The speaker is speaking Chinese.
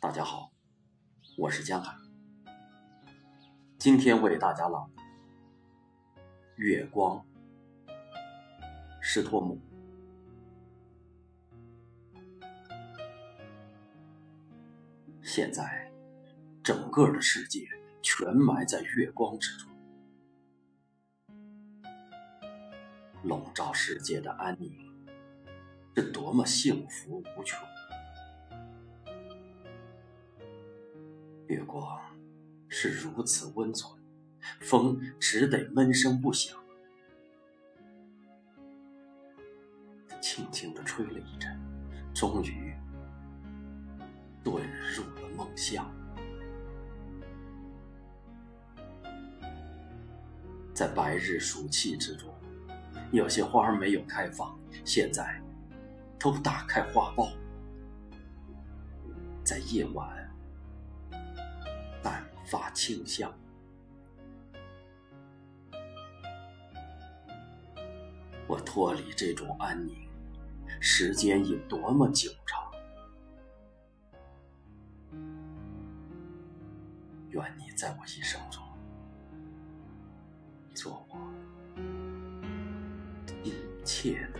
大家好，我是江海，今天为大家朗读《月光》，施托姆。现在，整个的世界全埋在月光之中，笼罩世界的安宁是多么幸福无穷。月光是如此温存，风只得闷声不响，轻轻地吹了一阵，终于遁入了梦乡。在白日暑气之中，有些花儿没有开放，现在都打开花苞，在夜晚。淡发清香，我脱离这种安宁，时间已多么久长。愿你在我一生中，做我一切的。